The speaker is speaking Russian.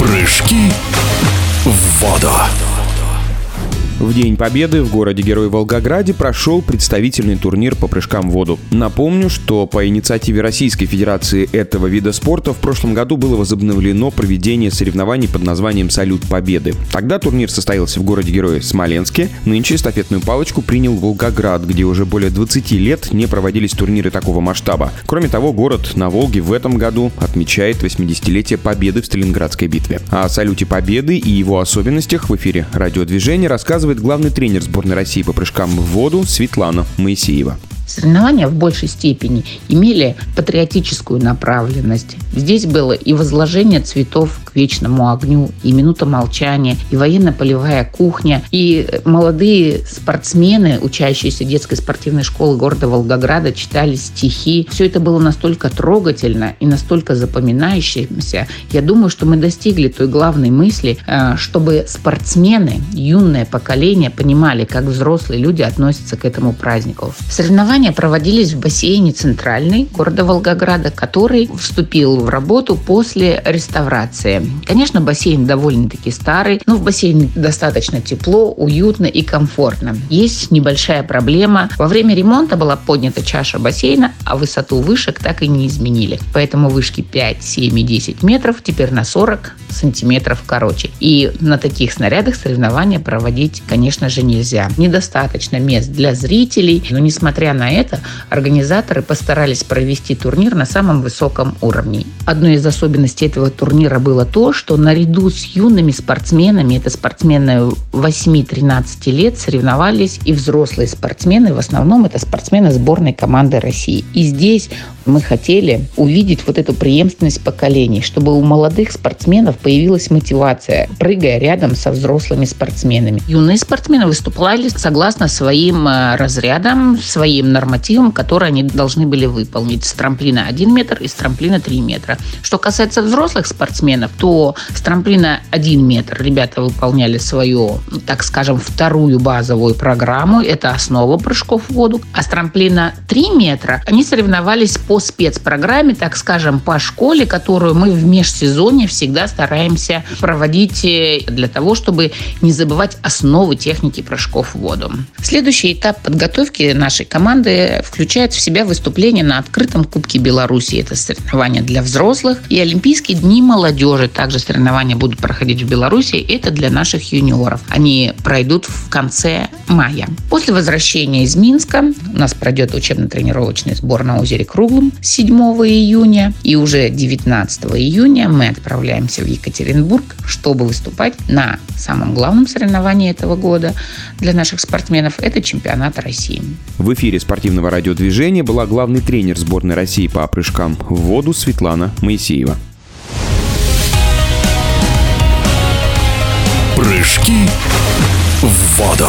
Прыжки в воду. В День Победы в городе-герой Волгограде прошел представительный турнир по прыжкам в воду. Напомню, что по инициативе Российской Федерации этого вида спорта в прошлом году было возобновлено проведение соревнований под названием «Салют Победы». Тогда турнир состоялся в городе-герое Смоленске. Нынче эстафетную палочку принял Волгоград, где уже более 20 лет не проводились турниры такого масштаба. Кроме того, город на Волге в этом году отмечает 80-летие победы в Сталинградской битве. О салюте Победы и его особенностях в эфире радиодвижения рассказывает рассказывает главный тренер сборной России по прыжкам в воду Светлана Моисеева. Соревнования в большей степени имели патриотическую направленность. Здесь было и возложение цветов к вечному огню, и минута молчания, и военно-полевая кухня, и молодые спортсмены, учащиеся детской спортивной школы города Волгограда, читали стихи. Все это было настолько трогательно и настолько запоминающимся. Я думаю, что мы достигли той главной мысли, э, чтобы спортсмены, юное поколение понимали, как взрослые люди относятся к этому празднику. Соревнования Соревнования проводились в бассейне «Центральный» города Волгограда, который вступил в работу после реставрации. Конечно, бассейн довольно-таки старый, но в бассейне достаточно тепло, уютно и комфортно. Есть небольшая проблема. Во время ремонта была поднята чаша бассейна, а высоту вышек так и не изменили. Поэтому вышки 5, 7 и 10 метров теперь на 40 сантиметров короче. И на таких снарядах соревнования проводить, конечно же, нельзя. Недостаточно мест для зрителей, но несмотря на это организаторы постарались провести турнир на самом высоком уровне. Одной из особенностей этого турнира было то, что наряду с юными спортсменами, это спортсмены 8-13 лет, соревновались и взрослые спортсмены, в основном это спортсмены сборной команды России. И здесь мы хотели увидеть вот эту преемственность поколений, чтобы у молодых спортсменов появилась мотивация, прыгая рядом со взрослыми спортсменами. Юные спортсмены выступали согласно своим э, разрядам, своим нормативам, которые они должны были выполнить. С трамплина 1 метр и с трамплина 3 метра. Что касается взрослых спортсменов, то с трамплина 1 метр ребята выполняли свою, так скажем, вторую базовую программу. Это основа прыжков в воду. А с трамплина 3 метра они соревновались по спецпрограмме, так скажем, по школе, которую мы в межсезонье всегда стараемся проводить э, для того, чтобы не забывать основы техники прыжков в воду. Следующий этап подготовки нашей команды включает в себя выступление на открытом Кубке Беларуси. Это соревнования для взрослых. И Олимпийские дни молодежи. Также соревнования будут проходить в Беларуси. Это для наших юниоров. Они пройдут в конце мая. После возвращения из Минска у нас пройдет учебно-тренировочный сбор на озере Круглом 7 июня. И уже 19 июня мы отправляемся в Екатеринбург, чтобы выступать на самом главном соревновании этого года для наших спортсменов. Это чемпионат России. В эфире спортивного радиодвижения была главный тренер сборной России по прыжкам в воду Светлана Моисеева. Прыжки в воду.